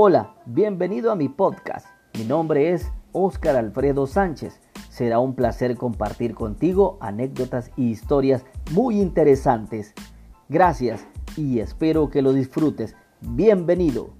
Hola, bienvenido a mi podcast. Mi nombre es Óscar Alfredo Sánchez. Será un placer compartir contigo anécdotas y historias muy interesantes. Gracias y espero que lo disfrutes. Bienvenido.